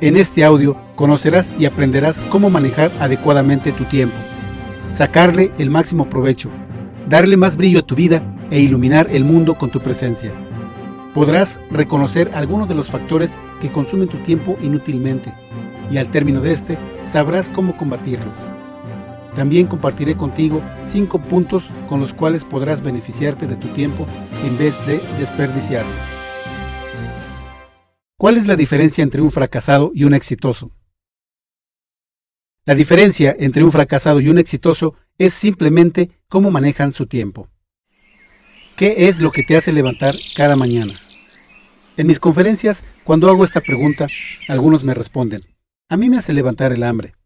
En este audio conocerás y aprenderás cómo manejar adecuadamente tu tiempo, sacarle el máximo provecho, darle más brillo a tu vida e iluminar el mundo con tu presencia. Podrás reconocer algunos de los factores que consumen tu tiempo inútilmente y al término de este sabrás cómo combatirlos. También compartiré contigo cinco puntos con los cuales podrás beneficiarte de tu tiempo en vez de desperdiciarlo. ¿Cuál es la diferencia entre un fracasado y un exitoso? La diferencia entre un fracasado y un exitoso es simplemente cómo manejan su tiempo. ¿Qué es lo que te hace levantar cada mañana? En mis conferencias, cuando hago esta pregunta, algunos me responden, a mí me hace levantar el hambre,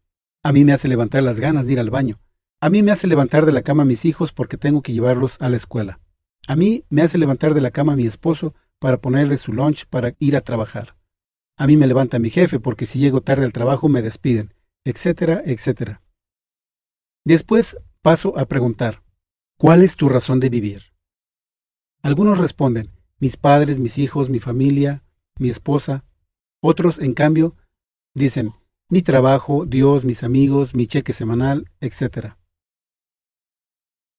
a mí me hace levantar las ganas de ir al baño, a mí me hace levantar de la cama a mis hijos porque tengo que llevarlos a la escuela, a mí me hace levantar de la cama a mi esposo para ponerle su lunch para ir a trabajar. A mí me levanta mi jefe porque si llego tarde al trabajo me despiden, etcétera, etcétera. Después paso a preguntar, ¿cuál es tu razón de vivir? Algunos responden, mis padres, mis hijos, mi familia, mi esposa. Otros, en cambio, dicen, mi trabajo, Dios, mis amigos, mi cheque semanal, etc.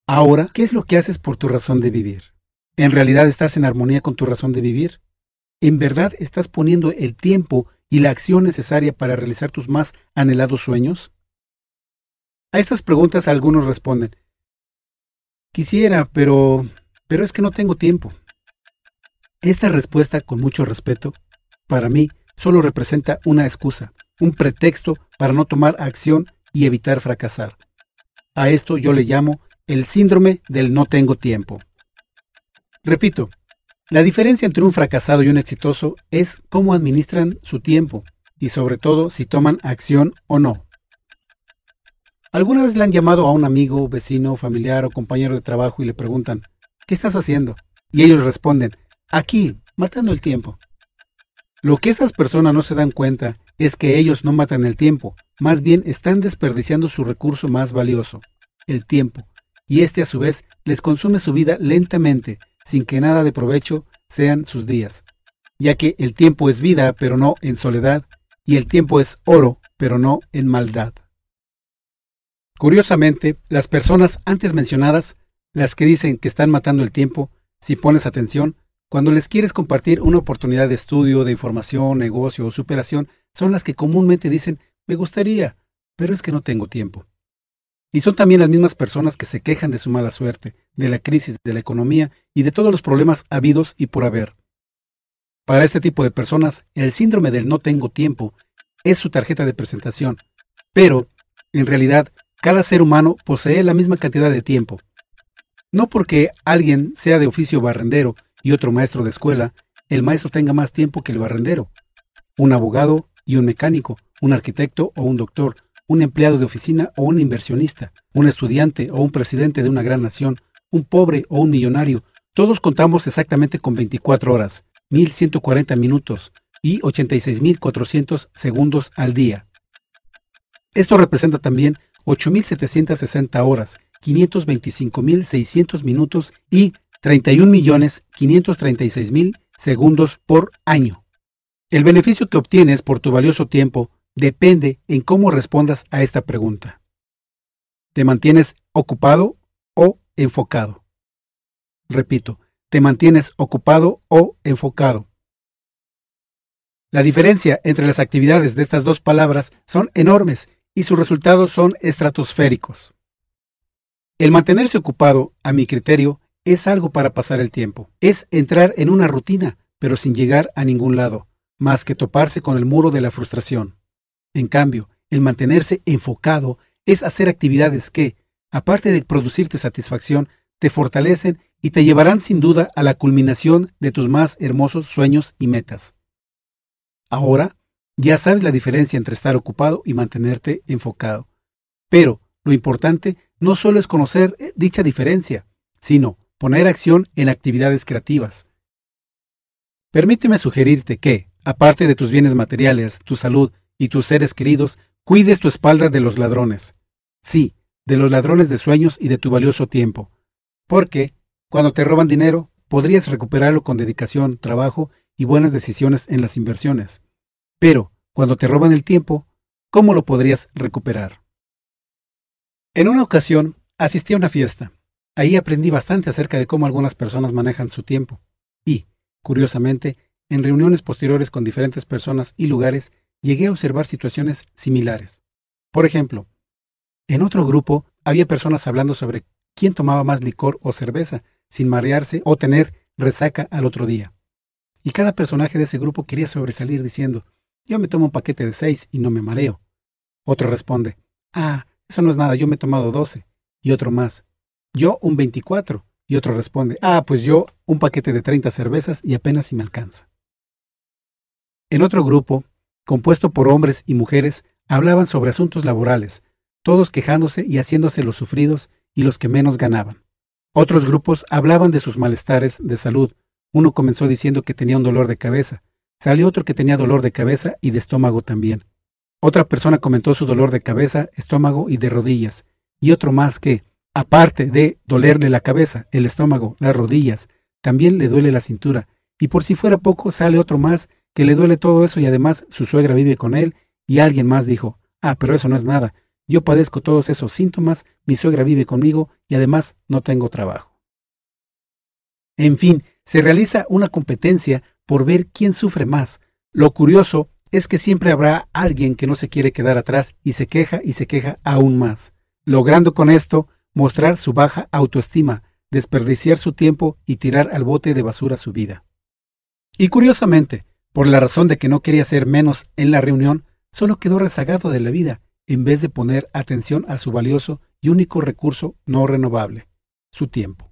Ahora, ¿qué es lo que haces por tu razón de vivir? ¿En realidad estás en armonía con tu razón de vivir? ¿En verdad estás poniendo el tiempo y la acción necesaria para realizar tus más anhelados sueños? A estas preguntas algunos responden, quisiera, pero... pero es que no tengo tiempo. Esta respuesta, con mucho respeto, para mí solo representa una excusa, un pretexto para no tomar acción y evitar fracasar. A esto yo le llamo el síndrome del no tengo tiempo. Repito, la diferencia entre un fracasado y un exitoso es cómo administran su tiempo y sobre todo si toman acción o no. ¿Alguna vez le han llamado a un amigo, vecino, familiar o compañero de trabajo y le preguntan, ¿qué estás haciendo? Y ellos responden, aquí, matando el tiempo. Lo que estas personas no se dan cuenta es que ellos no matan el tiempo, más bien están desperdiciando su recurso más valioso, el tiempo, y este a su vez les consume su vida lentamente, sin que nada de provecho sean sus días, ya que el tiempo es vida, pero no en soledad, y el tiempo es oro, pero no en maldad. Curiosamente, las personas antes mencionadas, las que dicen que están matando el tiempo, si pones atención, cuando les quieres compartir una oportunidad de estudio, de información, negocio o superación, son las que comúnmente dicen, me gustaría, pero es que no tengo tiempo. Y son también las mismas personas que se quejan de su mala suerte, de la crisis de la economía y de todos los problemas habidos y por haber. Para este tipo de personas, el síndrome del no tengo tiempo es su tarjeta de presentación, pero, en realidad, cada ser humano posee la misma cantidad de tiempo. No porque alguien sea de oficio barrendero y otro maestro de escuela, el maestro tenga más tiempo que el barrendero. Un abogado y un mecánico, un arquitecto o un doctor, un empleado de oficina o un inversionista, un estudiante o un presidente de una gran nación, un pobre o un millonario, todos contamos exactamente con 24 horas, 1140 minutos y 86.400 segundos al día. Esto representa también 8.760 horas, 525.600 minutos y 31.536.000 segundos por año. El beneficio que obtienes por tu valioso tiempo depende en cómo respondas a esta pregunta. ¿Te mantienes ocupado o enfocado? Repito, ¿te mantienes ocupado o enfocado? La diferencia entre las actividades de estas dos palabras son enormes y sus resultados son estratosféricos. El mantenerse ocupado, a mi criterio, es algo para pasar el tiempo. Es entrar en una rutina, pero sin llegar a ningún lado, más que toparse con el muro de la frustración. En cambio, el mantenerse enfocado es hacer actividades que, aparte de producirte satisfacción, te fortalecen y te llevarán sin duda a la culminación de tus más hermosos sueños y metas. Ahora, ya sabes la diferencia entre estar ocupado y mantenerte enfocado. Pero lo importante no solo es conocer eh, dicha diferencia, sino poner acción en actividades creativas. Permíteme sugerirte que, aparte de tus bienes materiales, tu salud y tus seres queridos, cuides tu espalda de los ladrones. Sí, de los ladrones de sueños y de tu valioso tiempo. Porque, cuando te roban dinero, podrías recuperarlo con dedicación, trabajo y buenas decisiones en las inversiones. Pero, cuando te roban el tiempo, ¿cómo lo podrías recuperar? En una ocasión, asistí a una fiesta. Ahí aprendí bastante acerca de cómo algunas personas manejan su tiempo. Y, curiosamente, en reuniones posteriores con diferentes personas y lugares, llegué a observar situaciones similares. Por ejemplo, en otro grupo había personas hablando sobre quién tomaba más licor o cerveza, sin marearse o tener resaca al otro día. Y cada personaje de ese grupo quería sobresalir diciendo, yo me tomo un paquete de seis y no me mareo. Otro responde, ah, eso no es nada, yo me he tomado doce. Y otro más, yo un veinticuatro. Y otro responde, ah, pues yo un paquete de treinta cervezas y apenas si me alcanza. En otro grupo, compuesto por hombres y mujeres, hablaban sobre asuntos laborales, todos quejándose y haciéndose los sufridos y los que menos ganaban. Otros grupos hablaban de sus malestares de salud. Uno comenzó diciendo que tenía un dolor de cabeza. Salió otro que tenía dolor de cabeza y de estómago también. Otra persona comentó su dolor de cabeza, estómago y de rodillas. Y otro más que, aparte de dolerle la cabeza, el estómago, las rodillas, también le duele la cintura. Y por si fuera poco, sale otro más que le duele todo eso y además su suegra vive con él. Y alguien más dijo, ah, pero eso no es nada. Yo padezco todos esos síntomas, mi suegra vive conmigo y además no tengo trabajo. En fin, se realiza una competencia por ver quién sufre más. Lo curioso es que siempre habrá alguien que no se quiere quedar atrás y se queja y se queja aún más, logrando con esto mostrar su baja autoestima, desperdiciar su tiempo y tirar al bote de basura su vida. Y curiosamente, por la razón de que no quería ser menos en la reunión, solo quedó rezagado de la vida en vez de poner atención a su valioso y único recurso no renovable, su tiempo.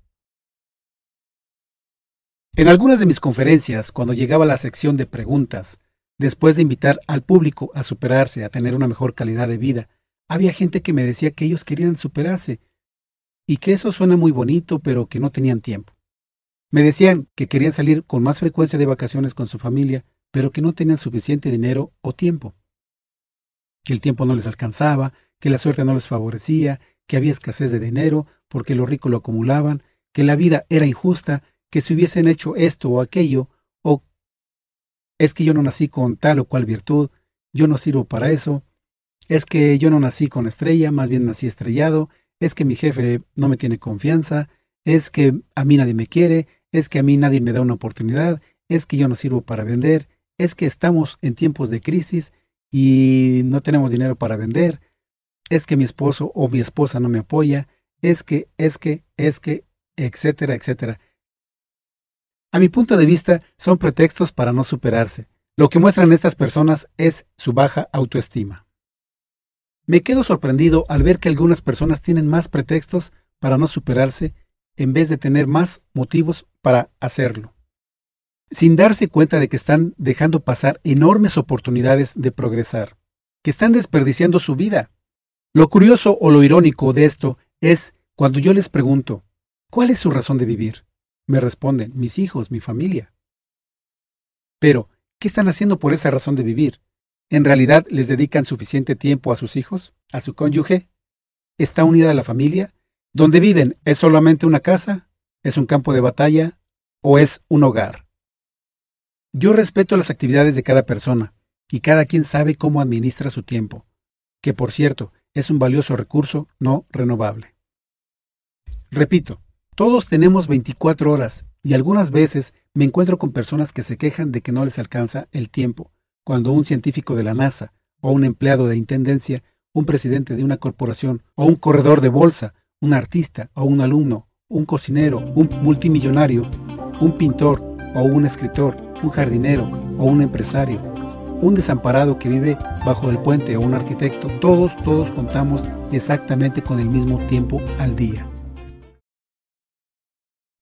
En algunas de mis conferencias, cuando llegaba la sección de preguntas, después de invitar al público a superarse, a tener una mejor calidad de vida, había gente que me decía que ellos querían superarse y que eso suena muy bonito, pero que no tenían tiempo. Me decían que querían salir con más frecuencia de vacaciones con su familia, pero que no tenían suficiente dinero o tiempo. Que el tiempo no les alcanzaba, que la suerte no les favorecía, que había escasez de dinero, porque los ricos lo acumulaban, que la vida era injusta, que si hubiesen hecho esto o aquello, o es que yo no nací con tal o cual virtud, yo no sirvo para eso, es que yo no nací con estrella, más bien nací estrellado, es que mi jefe no me tiene confianza, es que a mí nadie me quiere, es que a mí nadie me da una oportunidad, es que yo no sirvo para vender, es que estamos en tiempos de crisis y no tenemos dinero para vender, es que mi esposo o mi esposa no me apoya, es que, es que, es que, etcétera, etcétera. A mi punto de vista, son pretextos para no superarse. Lo que muestran estas personas es su baja autoestima. Me quedo sorprendido al ver que algunas personas tienen más pretextos para no superarse en vez de tener más motivos para hacerlo sin darse cuenta de que están dejando pasar enormes oportunidades de progresar, que están desperdiciando su vida. Lo curioso o lo irónico de esto es cuando yo les pregunto, ¿cuál es su razón de vivir? Me responden, mis hijos, mi familia. Pero, ¿qué están haciendo por esa razón de vivir? ¿En realidad les dedican suficiente tiempo a sus hijos, a su cónyuge? ¿Está unida a la familia? ¿Dónde viven es solamente una casa? ¿Es un campo de batalla? ¿O es un hogar? Yo respeto las actividades de cada persona, y cada quien sabe cómo administra su tiempo, que por cierto es un valioso recurso no renovable. Repito, todos tenemos 24 horas y algunas veces me encuentro con personas que se quejan de que no les alcanza el tiempo, cuando un científico de la NASA o un empleado de intendencia, un presidente de una corporación o un corredor de bolsa, un artista o un alumno, un cocinero, un multimillonario, un pintor o un escritor, un jardinero o un empresario, un desamparado que vive bajo el puente o un arquitecto, todos, todos contamos exactamente con el mismo tiempo al día.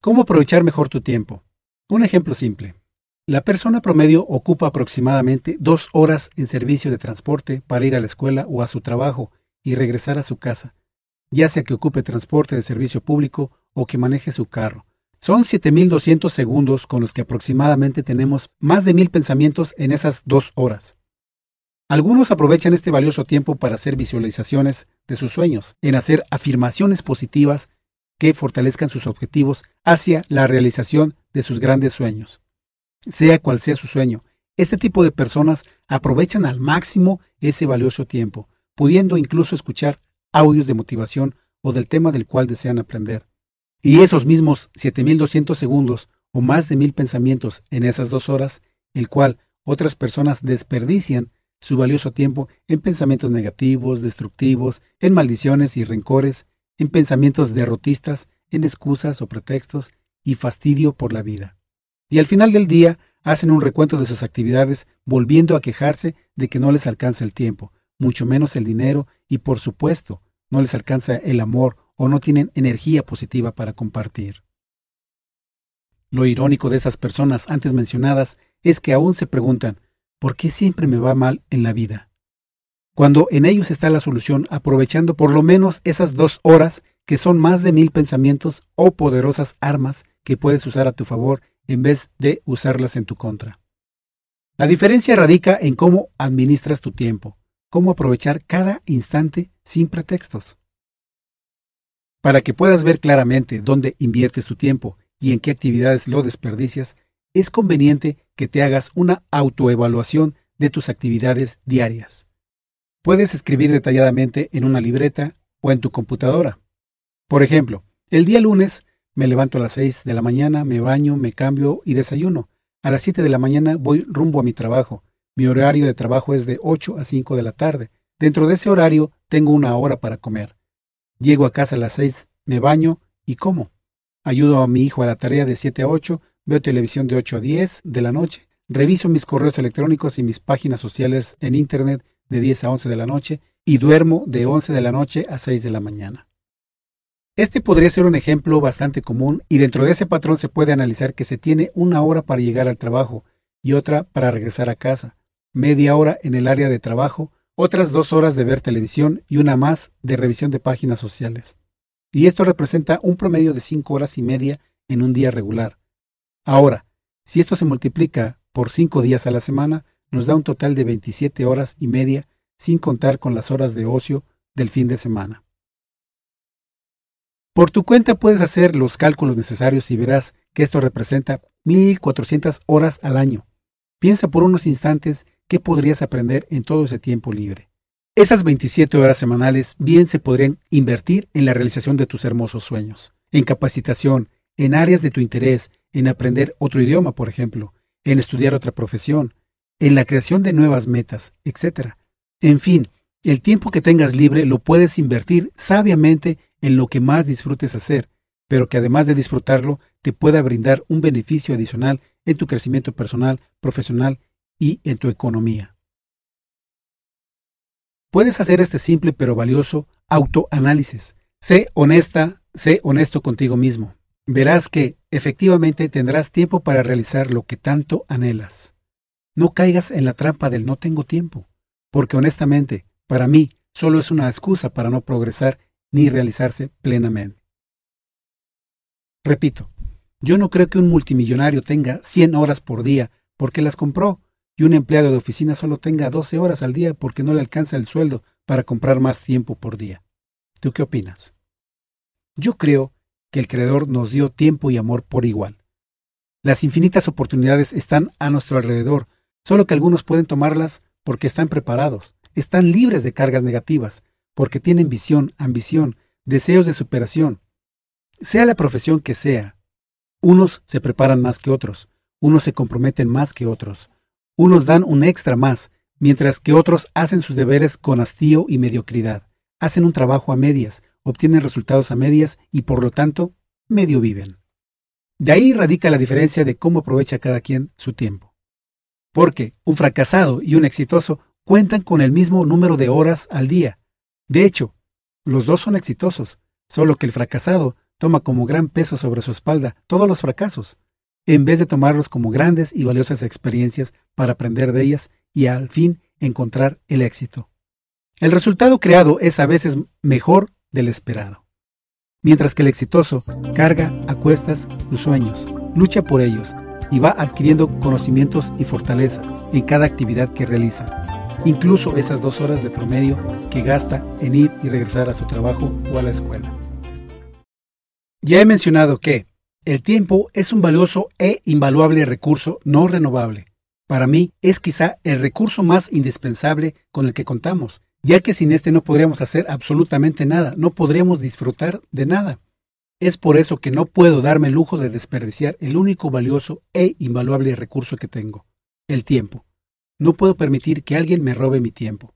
¿Cómo aprovechar mejor tu tiempo? Un ejemplo simple. La persona promedio ocupa aproximadamente dos horas en servicio de transporte para ir a la escuela o a su trabajo y regresar a su casa, ya sea que ocupe transporte de servicio público o que maneje su carro. Son 7200 segundos con los que aproximadamente tenemos más de mil pensamientos en esas dos horas. Algunos aprovechan este valioso tiempo para hacer visualizaciones de sus sueños, en hacer afirmaciones positivas que fortalezcan sus objetivos hacia la realización de sus grandes sueños. Sea cual sea su sueño, Este tipo de personas aprovechan al máximo ese valioso tiempo, pudiendo incluso escuchar audios de motivación o del tema del cual desean aprender. Y esos mismos 7200 segundos o más de mil pensamientos en esas dos horas, el cual otras personas desperdician su valioso tiempo en pensamientos negativos, destructivos, en maldiciones y rencores, en pensamientos derrotistas, en excusas o pretextos y fastidio por la vida. Y al final del día hacen un recuento de sus actividades volviendo a quejarse de que no les alcanza el tiempo, mucho menos el dinero y por supuesto no les alcanza el amor o no tienen energía positiva para compartir. Lo irónico de estas personas antes mencionadas es que aún se preguntan, ¿por qué siempre me va mal en la vida? Cuando en ellos está la solución aprovechando por lo menos esas dos horas que son más de mil pensamientos o poderosas armas que puedes usar a tu favor en vez de usarlas en tu contra. La diferencia radica en cómo administras tu tiempo, cómo aprovechar cada instante sin pretextos. Para que puedas ver claramente dónde inviertes tu tiempo y en qué actividades lo desperdicias, es conveniente que te hagas una autoevaluación de tus actividades diarias. Puedes escribir detalladamente en una libreta o en tu computadora. Por ejemplo, el día lunes me levanto a las 6 de la mañana, me baño, me cambio y desayuno. A las 7 de la mañana voy rumbo a mi trabajo. Mi horario de trabajo es de 8 a 5 de la tarde. Dentro de ese horario tengo una hora para comer. Llego a casa a las 6, me baño y como. Ayudo a mi hijo a la tarea de 7 a 8, veo televisión de 8 a 10 de la noche, reviso mis correos electrónicos y mis páginas sociales en Internet de 10 a 11 de la noche y duermo de 11 de la noche a 6 de la mañana. Este podría ser un ejemplo bastante común y dentro de ese patrón se puede analizar que se tiene una hora para llegar al trabajo y otra para regresar a casa, media hora en el área de trabajo, otras dos horas de ver televisión y una más de revisión de páginas sociales y esto representa un promedio de 5 horas y media en un día regular. Ahora, si esto se multiplica por 5 días a la semana, nos da un total de 27 horas y media, sin contar con las horas de ocio del fin de semana. Por tu cuenta puedes hacer los cálculos necesarios y verás que esto representa 1.400 horas al año. Piensa por unos instantes qué podrías aprender en todo ese tiempo libre. Esas 27 horas semanales bien se podrían invertir en la realización de tus hermosos sueños, en capacitación, en áreas de tu interés, en aprender otro idioma, por ejemplo, en estudiar otra profesión, en la creación de nuevas metas, etc. En fin, el tiempo que tengas libre lo puedes invertir sabiamente en lo que más disfrutes hacer, pero que además de disfrutarlo, te pueda brindar un beneficio adicional en tu crecimiento personal, profesional y en tu economía. Puedes hacer este simple pero valioso autoanálisis. Sé honesta, sé honesto contigo mismo. Verás que efectivamente tendrás tiempo para realizar lo que tanto anhelas. No caigas en la trampa del no tengo tiempo, porque honestamente, para mí, solo es una excusa para no progresar ni realizarse plenamente. Repito, yo no creo que un multimillonario tenga 100 horas por día porque las compró y un empleado de oficina solo tenga 12 horas al día porque no le alcanza el sueldo para comprar más tiempo por día. ¿Tú qué opinas? Yo creo que el Creador nos dio tiempo y amor por igual. Las infinitas oportunidades están a nuestro alrededor, solo que algunos pueden tomarlas porque están preparados, están libres de cargas negativas, porque tienen visión, ambición, deseos de superación. Sea la profesión que sea, unos se preparan más que otros, unos se comprometen más que otros, unos dan un extra más, mientras que otros hacen sus deberes con hastío y mediocridad. Hacen un trabajo a medias, obtienen resultados a medias y por lo tanto, medio viven. De ahí radica la diferencia de cómo aprovecha cada quien su tiempo. Porque un fracasado y un exitoso cuentan con el mismo número de horas al día. De hecho, los dos son exitosos, solo que el fracasado toma como gran peso sobre su espalda todos los fracasos, en vez de tomarlos como grandes y valiosas experiencias para aprender de ellas y al fin encontrar el éxito. El resultado creado es a veces mejor del esperado. Mientras que el exitoso carga a cuestas sus sueños, lucha por ellos y va adquiriendo conocimientos y fortaleza en cada actividad que realiza, incluso esas dos horas de promedio que gasta en ir y regresar a su trabajo o a la escuela. Ya he mencionado que, el tiempo es un valioso e invaluable recurso no renovable. para mí es quizá el recurso más indispensable con el que contamos, ya que sin este no podríamos hacer absolutamente nada, no podríamos disfrutar de nada. Es por eso que no puedo darme el lujo de desperdiciar el único valioso e invaluable recurso que tengo, el tiempo. No puedo permitir que alguien me robe mi tiempo.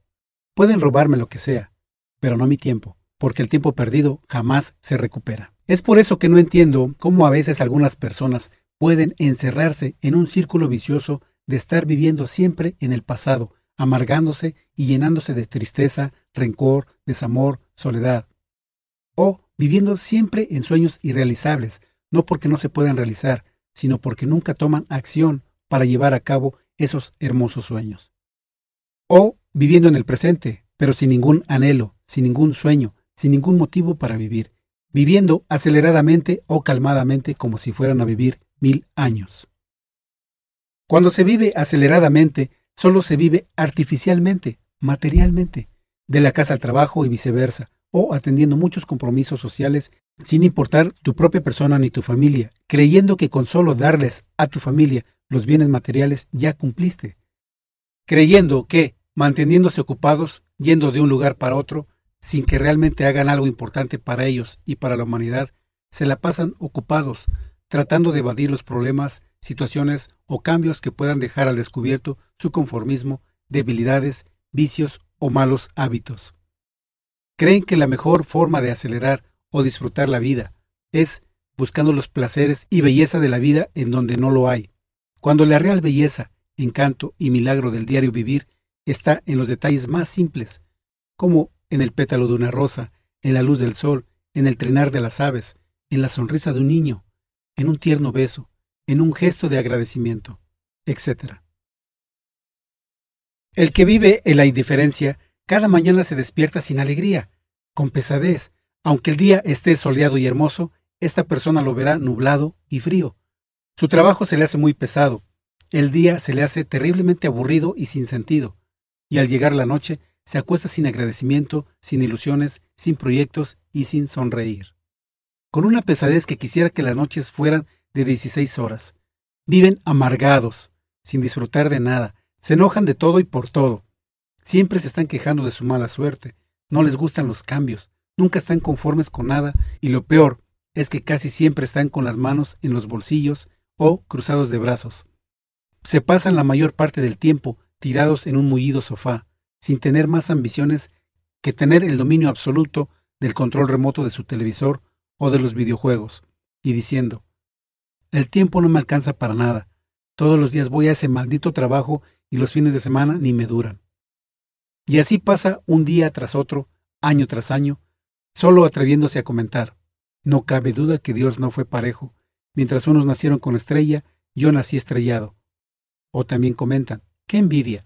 Pueden robarme lo que sea, pero no mi tiempo, porque el tiempo perdido jamás se recupera. Es por eso que no entiendo cómo a veces algunas personas pueden encerrarse en un círculo vicioso de estar viviendo siempre en el pasado, amargándose y llenándose de tristeza, rencor, desamor, soledad. O viviendo siempre en sueños irrealizables, no porque no se puedan realizar, sino porque nunca toman acción para llevar a cabo esos hermosos sueños. O viviendo en el presente, pero sin ningún anhelo, sin ningún sueño, sin ningún motivo para vivir, viviendo aceleradamente o calmadamente como si fueran a vivir mil años. Cuando se vive aceleradamente, solo se vive artificialmente, materialmente, de la casa al trabajo y viceversa, o atendiendo muchos compromisos sociales sin importar tu propia persona ni tu familia, creyendo que con solo darles a tu familia los bienes materiales ya cumpliste, creyendo que, manteniéndose ocupados, yendo de un lugar para otro, sin que realmente hagan algo importante para ellos y para la humanidad, se la pasan ocupados, tratando de evadir los problemas, situaciones o cambios que puedan dejar al descubierto su conformismo, debilidades, vicios o malos hábitos. Creen que la mejor forma de acelerar o disfrutar la vida es buscando los placeres y belleza de la vida en donde no lo hay, cuando la real belleza, encanto y milagro del diario vivir está en los detalles más simples, como en el pétalo de una rosa, en la luz del sol, en el trinar de las aves, en la sonrisa de un niño, en un tierno beso, en un gesto de agradecimiento, etc. El que vive en la indiferencia cada mañana se despierta sin alegría, con pesadez. Aunque el día esté soleado y hermoso, esta persona lo verá nublado y frío. Su trabajo se le hace muy pesado, el día se le hace terriblemente aburrido y sin sentido, y al llegar la noche se acuesta sin agradecimiento, sin ilusiones, sin proyectos y sin sonreír. Con una pesadez que quisiera que las noches fueran de 16 horas. Viven amargados, sin disfrutar de nada, se enojan de todo y por todo. Siempre se están quejando de su mala suerte, no les gustan los cambios, nunca están conformes con nada y lo peor es que casi siempre están con las manos en los bolsillos o cruzados de brazos. Se pasan la mayor parte del tiempo tirados en un mullido sofá, sin tener más ambiciones que tener el dominio absoluto del control remoto de su televisor o de los videojuegos, y diciendo, el tiempo no me alcanza para nada, todos los días voy a ese maldito trabajo y los fines de semana ni me duran. Y así pasa un día tras otro, año tras año, solo atreviéndose a comentar. No cabe duda que Dios no fue parejo. Mientras unos nacieron con estrella, yo nací estrellado. O también comentan, qué envidia.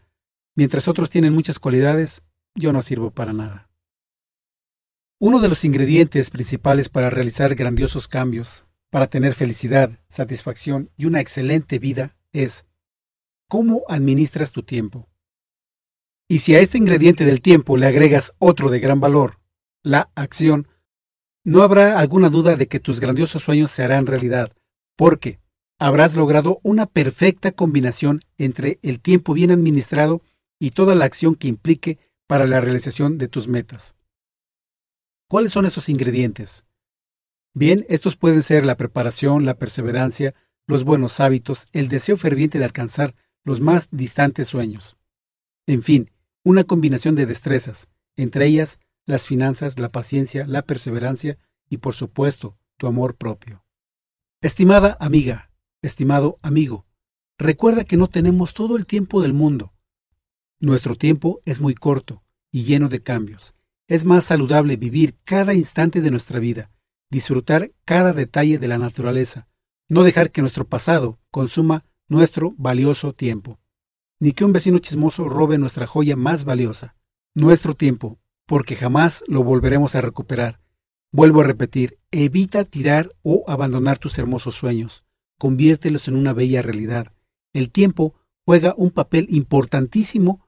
Mientras otros tienen muchas cualidades, yo no sirvo para nada. Uno de los ingredientes principales para realizar grandiosos cambios, para tener felicidad, satisfacción y una excelente vida es cómo administras tu tiempo. Y si a este ingrediente del tiempo le agregas otro de gran valor, la acción, no habrá alguna duda de que tus grandiosos sueños se harán realidad, porque habrás logrado una perfecta combinación entre el tiempo bien administrado y toda la acción que implique para la realización de tus metas. ¿Cuáles son esos ingredientes? Bien, estos pueden ser la preparación, la perseverancia, los buenos hábitos, el deseo ferviente de alcanzar los más distantes sueños. En fin, una combinación de destrezas, entre ellas las finanzas, la paciencia, la perseverancia y por supuesto tu amor propio. Estimada amiga, estimado amigo, recuerda que no tenemos todo el tiempo del mundo. Nuestro tiempo es muy corto y lleno de cambios. Es más saludable vivir cada instante de nuestra vida, disfrutar cada detalle de la naturaleza, no dejar que nuestro pasado consuma nuestro valioso tiempo ni que un vecino chismoso robe nuestra joya más valiosa, nuestro tiempo, porque jamás lo volveremos a recuperar. Vuelvo a repetir, evita tirar o abandonar tus hermosos sueños, conviértelos en una bella realidad. El tiempo juega un papel importantísimo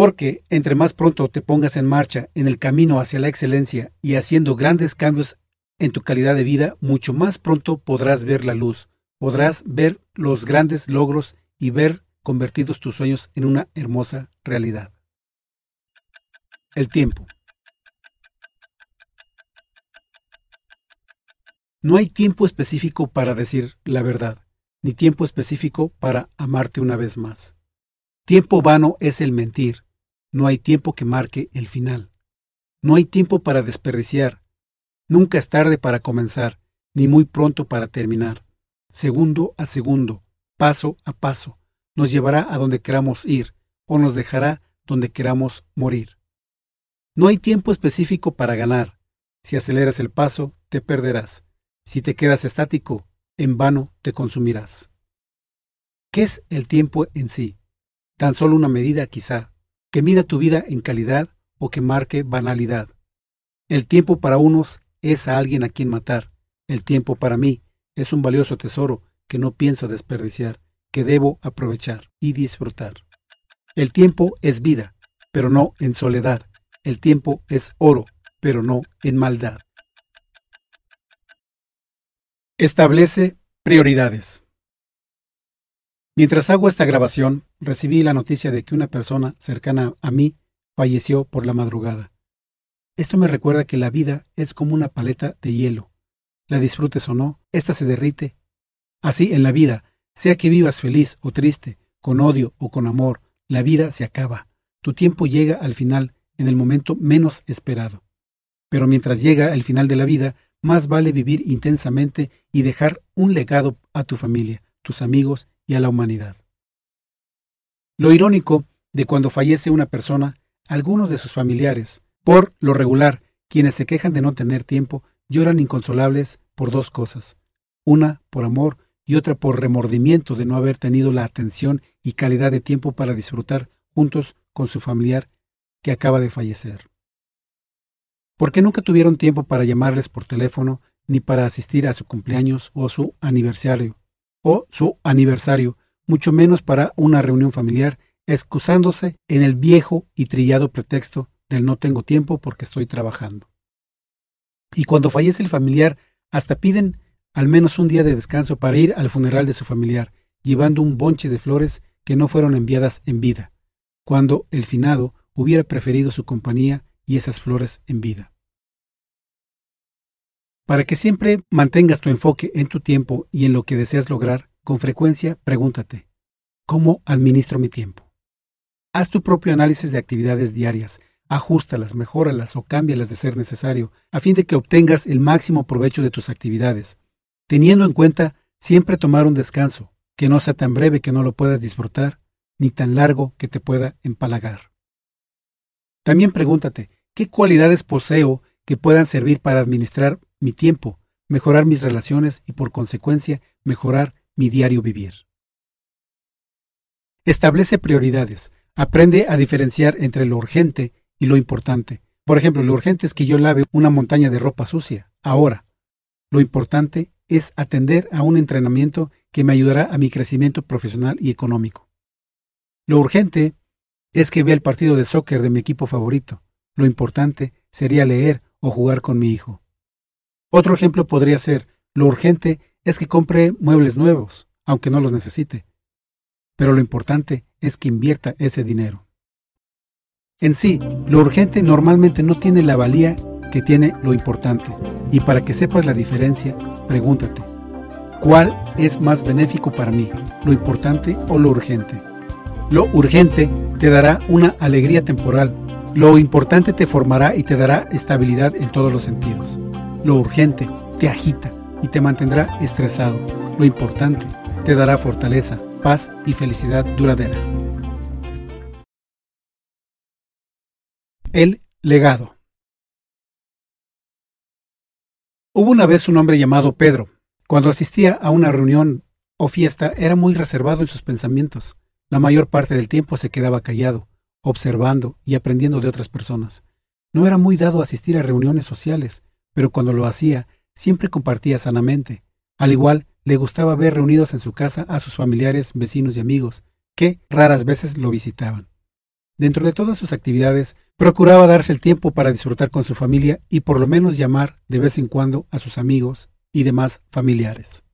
porque entre más pronto te pongas en marcha en el camino hacia la excelencia y haciendo grandes cambios en tu calidad de vida, mucho más pronto podrás ver la luz, podrás ver los grandes logros y ver convertidos tus sueños en una hermosa realidad. El tiempo. No hay tiempo específico para decir la verdad, ni tiempo específico para amarte una vez más. Tiempo vano es el mentir. No hay tiempo que marque el final. No hay tiempo para desperdiciar. Nunca es tarde para comenzar, ni muy pronto para terminar. Segundo a segundo, paso a paso, nos llevará a donde queramos ir o nos dejará donde queramos morir. No hay tiempo específico para ganar. Si aceleras el paso, te perderás. Si te quedas estático, en vano te consumirás. ¿Qué es el tiempo en sí? Tan solo una medida quizá, que mida tu vida en calidad o que marque banalidad. El tiempo para unos es a alguien a quien matar. El tiempo para mí es un valioso tesoro que no pienso desperdiciar, que debo aprovechar y disfrutar. El tiempo es vida, pero no en soledad. El tiempo es oro, pero no en maldad. Establece prioridades. Mientras hago esta grabación, recibí la noticia de que una persona cercana a mí falleció por la madrugada. Esto me recuerda que la vida es como una paleta de hielo. La disfrutes o no, ésta se derrite. Así en la vida, sea que vivas feliz o triste, con odio o con amor, la vida se acaba. Tu tiempo llega al final en el momento menos esperado. Pero mientras llega el final de la vida, más vale vivir intensamente y dejar un legado a tu familia, tus amigos y a la humanidad. Lo irónico de cuando fallece una persona, algunos de sus familiares, por lo regular, quienes se quejan de no tener tiempo, lloran inconsolables por dos cosas. Una por amor y otra por remordimiento de no haber tenido la atención y calidad de tiempo para disfrutar juntos con su familiar que acaba de fallecer porque nunca tuvieron tiempo para llamarles por teléfono ni para asistir a su cumpleaños o su aniversario, o su aniversario, mucho menos para una reunión familiar, excusándose en el viejo y trillado pretexto del no tengo tiempo porque estoy trabajando. Y cuando fallece el familiar, hasta piden al menos un día de descanso para ir al funeral de su familiar, llevando un bonche de flores que no fueron enviadas en vida, cuando el finado hubiera preferido su compañía y esas flores en vida. Para que siempre mantengas tu enfoque en tu tiempo y en lo que deseas lograr, con frecuencia pregúntate, ¿cómo administro mi tiempo? Haz tu propio análisis de actividades diarias, ajustalas, mejóralas o cámbialas de ser necesario, a fin de que obtengas el máximo provecho de tus actividades, teniendo en cuenta siempre tomar un descanso, que no sea tan breve que no lo puedas disfrutar, ni tan largo que te pueda empalagar. También pregúntate, ¿Qué cualidades poseo que puedan servir para administrar mi tiempo, mejorar mis relaciones y por consecuencia mejorar mi diario vivir? Establece prioridades. Aprende a diferenciar entre lo urgente y lo importante. Por ejemplo, lo urgente es que yo lave una montaña de ropa sucia, ahora. Lo importante es atender a un entrenamiento que me ayudará a mi crecimiento profesional y económico. Lo urgente es que vea el partido de soccer de mi equipo favorito. Lo importante sería leer o jugar con mi hijo. Otro ejemplo podría ser, lo urgente es que compre muebles nuevos, aunque no los necesite. Pero lo importante es que invierta ese dinero. En sí, lo urgente normalmente no tiene la valía que tiene lo importante. Y para que sepas la diferencia, pregúntate, ¿cuál es más benéfico para mí, lo importante o lo urgente? Lo urgente te dará una alegría temporal lo importante te formará y te dará estabilidad en todos los sentidos. Lo urgente te agita y te mantendrá estresado. Lo importante te dará fortaleza, paz y felicidad duradera. El legado. Hubo una vez un hombre llamado Pedro. Cuando asistía a una reunión o fiesta era muy reservado en sus pensamientos. La mayor parte del tiempo se quedaba callado observando y aprendiendo de otras personas. No era muy dado a asistir a reuniones sociales, pero cuando lo hacía, siempre compartía sanamente. Al igual, le gustaba ver reunidos en su casa a sus familiares, vecinos y amigos, que raras veces lo visitaban. Dentro de todas sus actividades, procuraba darse el tiempo para disfrutar con su familia y por lo menos llamar de vez en cuando a sus amigos y demás familiares.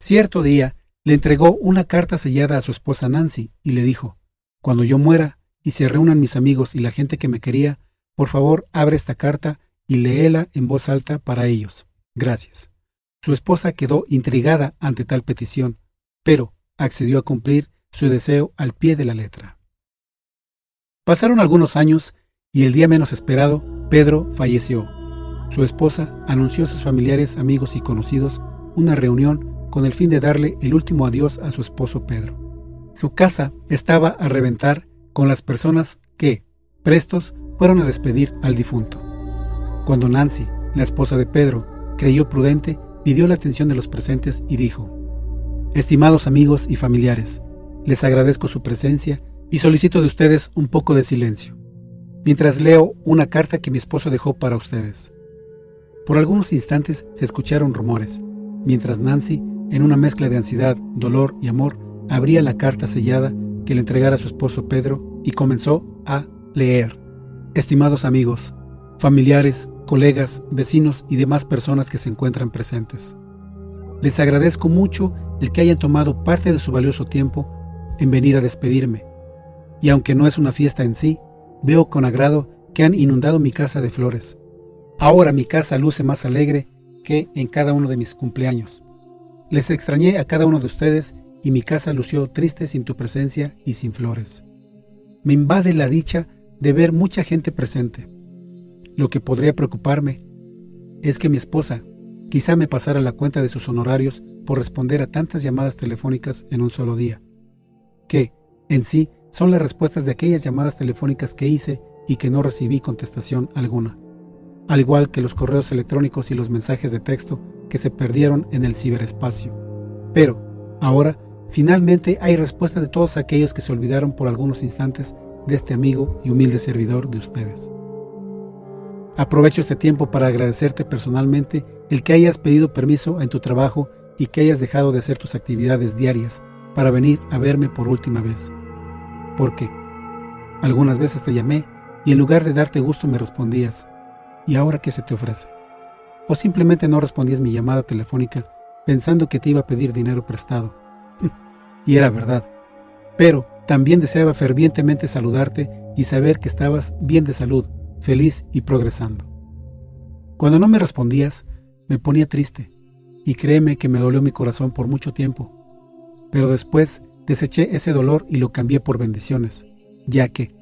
Cierto día, le entregó una carta sellada a su esposa Nancy y le dijo, Cuando yo muera y se reúnan mis amigos y la gente que me quería, por favor abre esta carta y léela en voz alta para ellos. Gracias. Su esposa quedó intrigada ante tal petición, pero accedió a cumplir su deseo al pie de la letra. Pasaron algunos años y el día menos esperado, Pedro falleció. Su esposa anunció a sus familiares, amigos y conocidos una reunión con el fin de darle el último adiós a su esposo Pedro. Su casa estaba a reventar con las personas que, prestos, fueron a despedir al difunto. Cuando Nancy, la esposa de Pedro, creyó prudente, pidió la atención de los presentes y dijo, Estimados amigos y familiares, les agradezco su presencia y solicito de ustedes un poco de silencio, mientras leo una carta que mi esposo dejó para ustedes. Por algunos instantes se escucharon rumores, mientras Nancy, en una mezcla de ansiedad, dolor y amor, abría la carta sellada que le entregara a su esposo Pedro y comenzó a leer. Estimados amigos, familiares, colegas, vecinos y demás personas que se encuentran presentes. Les agradezco mucho el que hayan tomado parte de su valioso tiempo en venir a despedirme, y aunque no es una fiesta en sí, veo con agrado que han inundado mi casa de flores. Ahora mi casa luce más alegre que en cada uno de mis cumpleaños. Les extrañé a cada uno de ustedes y mi casa lució triste sin tu presencia y sin flores. Me invade la dicha de ver mucha gente presente. Lo que podría preocuparme es que mi esposa quizá me pasara la cuenta de sus honorarios por responder a tantas llamadas telefónicas en un solo día, que, en sí, son las respuestas de aquellas llamadas telefónicas que hice y que no recibí contestación alguna, al igual que los correos electrónicos y los mensajes de texto que se perdieron en el ciberespacio. Pero, ahora, finalmente hay respuesta de todos aquellos que se olvidaron por algunos instantes de este amigo y humilde servidor de ustedes. Aprovecho este tiempo para agradecerte personalmente el que hayas pedido permiso en tu trabajo y que hayas dejado de hacer tus actividades diarias para venir a verme por última vez. Porque algunas veces te llamé y en lugar de darte gusto me respondías, ¿y ahora qué se te ofrece? O simplemente no respondías mi llamada telefónica pensando que te iba a pedir dinero prestado. y era verdad. Pero también deseaba fervientemente saludarte y saber que estabas bien de salud feliz y progresando. Cuando no me respondías, me ponía triste, y créeme que me dolió mi corazón por mucho tiempo. Pero después deseché ese dolor y lo cambié por bendiciones, ya que,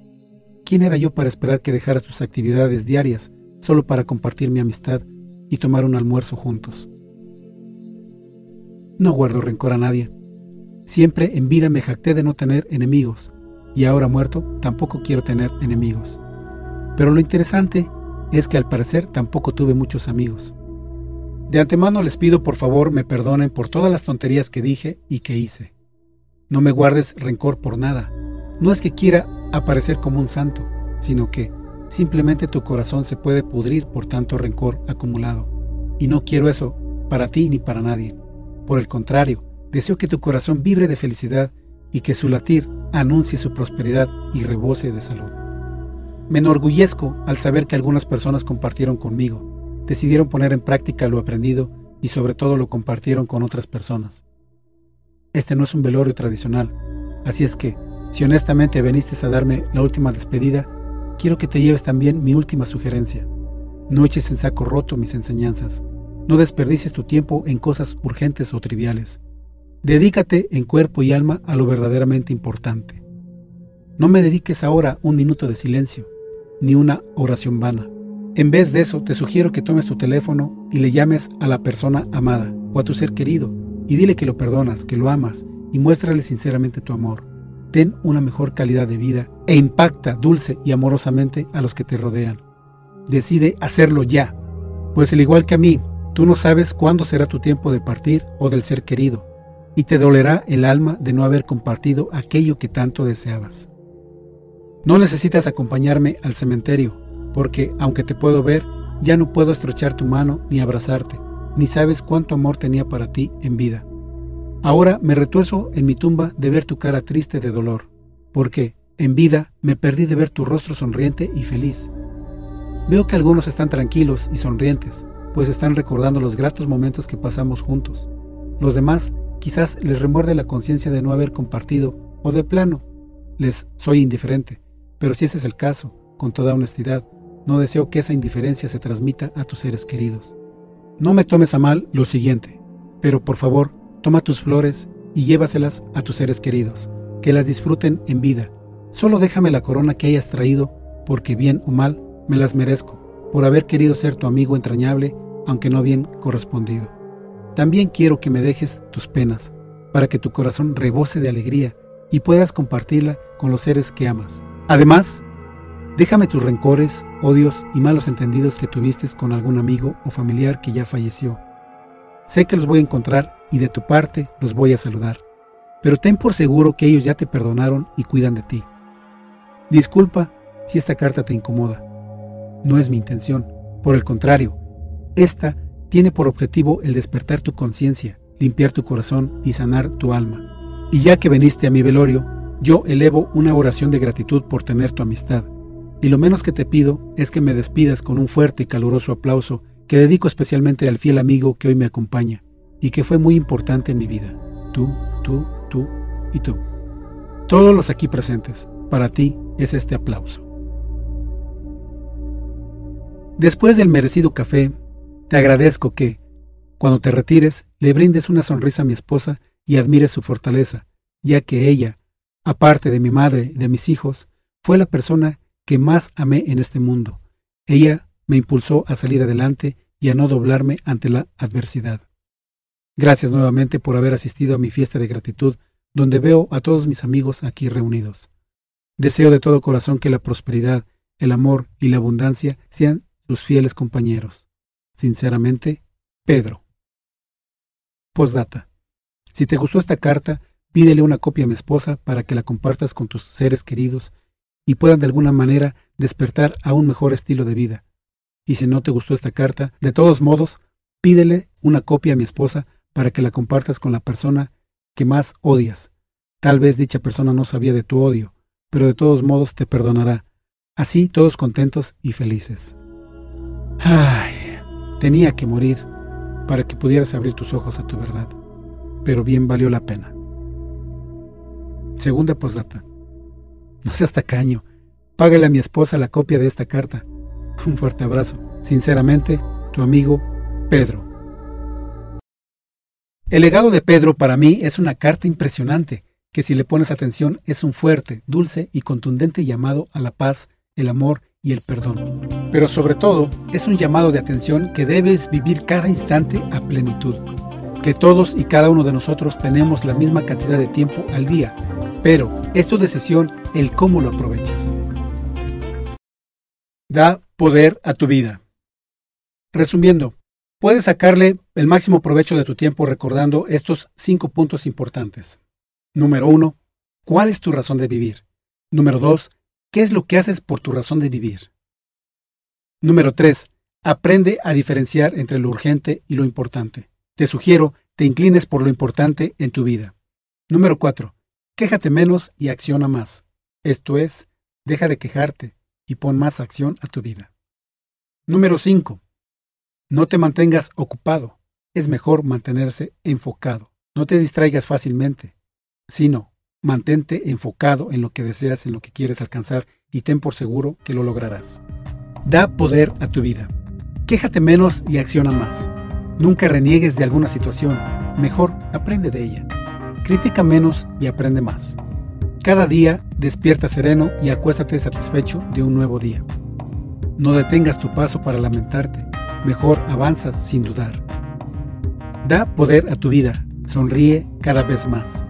¿quién era yo para esperar que dejaras tus actividades diarias solo para compartir mi amistad y tomar un almuerzo juntos? No guardo rencor a nadie. Siempre en vida me jacté de no tener enemigos, y ahora muerto tampoco quiero tener enemigos. Pero lo interesante es que al parecer tampoco tuve muchos amigos. De antemano les pido por favor me perdonen por todas las tonterías que dije y que hice. No me guardes rencor por nada. No es que quiera aparecer como un santo, sino que simplemente tu corazón se puede pudrir por tanto rencor acumulado. Y no quiero eso para ti ni para nadie. Por el contrario, deseo que tu corazón vibre de felicidad y que su latir anuncie su prosperidad y rebose de salud. Me enorgullezco al saber que algunas personas compartieron conmigo, decidieron poner en práctica lo aprendido y sobre todo lo compartieron con otras personas. Este no es un velorio tradicional, así es que, si honestamente veniste a darme la última despedida, quiero que te lleves también mi última sugerencia. No eches en saco roto mis enseñanzas, no desperdicies tu tiempo en cosas urgentes o triviales. Dedícate en cuerpo y alma a lo verdaderamente importante. No me dediques ahora un minuto de silencio, ni una oración vana. En vez de eso, te sugiero que tomes tu teléfono y le llames a la persona amada o a tu ser querido y dile que lo perdonas, que lo amas y muéstrale sinceramente tu amor. Ten una mejor calidad de vida e impacta dulce y amorosamente a los que te rodean. Decide hacerlo ya, pues al igual que a mí, tú no sabes cuándo será tu tiempo de partir o del ser querido, y te dolerá el alma de no haber compartido aquello que tanto deseabas. No necesitas acompañarme al cementerio, porque aunque te puedo ver, ya no puedo estrechar tu mano ni abrazarte, ni sabes cuánto amor tenía para ti en vida. Ahora me retuerzo en mi tumba de ver tu cara triste de dolor, porque en vida me perdí de ver tu rostro sonriente y feliz. Veo que algunos están tranquilos y sonrientes, pues están recordando los gratos momentos que pasamos juntos. Los demás quizás les remuerde la conciencia de no haber compartido o de plano les soy indiferente. Pero si ese es el caso, con toda honestidad, no deseo que esa indiferencia se transmita a tus seres queridos. No me tomes a mal lo siguiente, pero por favor, toma tus flores y llévaselas a tus seres queridos, que las disfruten en vida. Solo déjame la corona que hayas traído, porque bien o mal me las merezco, por haber querido ser tu amigo entrañable, aunque no bien correspondido. También quiero que me dejes tus penas, para que tu corazón rebose de alegría y puedas compartirla con los seres que amas. Además, déjame tus rencores, odios y malos entendidos que tuviste con algún amigo o familiar que ya falleció. Sé que los voy a encontrar y de tu parte los voy a saludar, pero ten por seguro que ellos ya te perdonaron y cuidan de ti. Disculpa si esta carta te incomoda. No es mi intención, por el contrario, esta tiene por objetivo el despertar tu conciencia, limpiar tu corazón y sanar tu alma. Y ya que viniste a mi velorio, yo elevo una oración de gratitud por tener tu amistad. Y lo menos que te pido es que me despidas con un fuerte y caluroso aplauso que dedico especialmente al fiel amigo que hoy me acompaña y que fue muy importante en mi vida. Tú, tú, tú y tú. Todos los aquí presentes, para ti es este aplauso. Después del merecido café, te agradezco que, cuando te retires, le brindes una sonrisa a mi esposa y admire su fortaleza, ya que ella, aparte de mi madre y de mis hijos, fue la persona que más amé en este mundo. Ella me impulsó a salir adelante y a no doblarme ante la adversidad. Gracias nuevamente por haber asistido a mi fiesta de gratitud, donde veo a todos mis amigos aquí reunidos. Deseo de todo corazón que la prosperidad, el amor y la abundancia sean sus fieles compañeros. Sinceramente, Pedro. Postdata. Si te gustó esta carta, pídele una copia a mi esposa para que la compartas con tus seres queridos y puedan de alguna manera despertar a un mejor estilo de vida. Y si no te gustó esta carta, de todos modos, pídele una copia a mi esposa para que la compartas con la persona que más odias. Tal vez dicha persona no sabía de tu odio, pero de todos modos te perdonará. Así todos contentos y felices. Ay, tenía que morir para que pudieras abrir tus ojos a tu verdad pero bien valió la pena. Segunda postdata. No seas tacaño. Págale a mi esposa la copia de esta carta. Un fuerte abrazo. Sinceramente, tu amigo Pedro. El legado de Pedro para mí es una carta impresionante, que si le pones atención es un fuerte, dulce y contundente llamado a la paz, el amor y el perdón. Pero sobre todo es un llamado de atención que debes vivir cada instante a plenitud que todos y cada uno de nosotros tenemos la misma cantidad de tiempo al día, pero es tu decisión el cómo lo aprovechas. Da poder a tu vida. Resumiendo, puedes sacarle el máximo provecho de tu tiempo recordando estos cinco puntos importantes. Número uno, ¿cuál es tu razón de vivir? Número dos, ¿qué es lo que haces por tu razón de vivir? Número tres, aprende a diferenciar entre lo urgente y lo importante. Te sugiero te inclines por lo importante en tu vida. Número 4. Quéjate menos y acciona más. Esto es, deja de quejarte y pon más acción a tu vida. Número 5. No te mantengas ocupado. Es mejor mantenerse enfocado. No te distraigas fácilmente, sino mantente enfocado en lo que deseas, en lo que quieres alcanzar y ten por seguro que lo lograrás. Da poder a tu vida. Quéjate menos y acciona más. Nunca reniegues de alguna situación, mejor aprende de ella. Critica menos y aprende más. Cada día despierta sereno y acuéstate satisfecho de un nuevo día. No detengas tu paso para lamentarte, mejor avanzas sin dudar. Da poder a tu vida, sonríe cada vez más.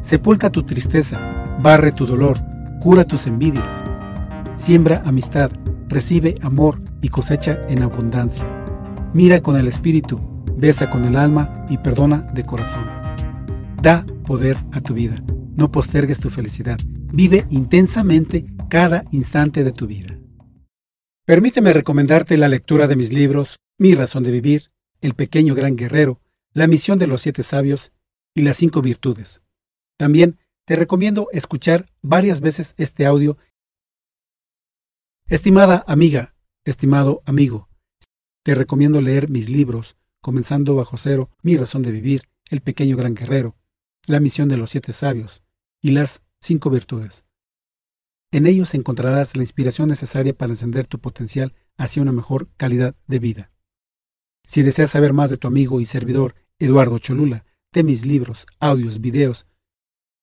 Sepulta tu tristeza, barre tu dolor, cura tus envidias. Siembra amistad, recibe amor y cosecha en abundancia. Mira con el espíritu, besa con el alma y perdona de corazón. Da poder a tu vida. No postergues tu felicidad. Vive intensamente cada instante de tu vida. Permíteme recomendarte la lectura de mis libros Mi razón de vivir, El pequeño gran guerrero, La misión de los siete sabios y las cinco virtudes. También te recomiendo escuchar varias veces este audio. Estimada amiga, estimado amigo, te recomiendo leer mis libros, comenzando bajo cero, Mi razón de vivir, El pequeño gran guerrero, La misión de los siete sabios y las cinco virtudes. En ellos encontrarás la inspiración necesaria para encender tu potencial hacia una mejor calidad de vida. Si deseas saber más de tu amigo y servidor Eduardo Cholula, de mis libros, audios, videos,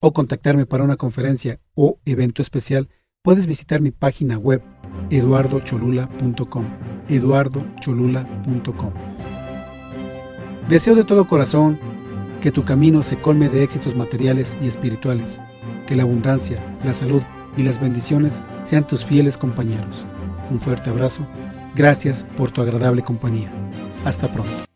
o contactarme para una conferencia o evento especial, puedes visitar mi página web eduardocholula.com. eduardocholula.com. Deseo de todo corazón que tu camino se colme de éxitos materiales y espirituales, que la abundancia, la salud y las bendiciones sean tus fieles compañeros. Un fuerte abrazo. Gracias por tu agradable compañía. Hasta pronto.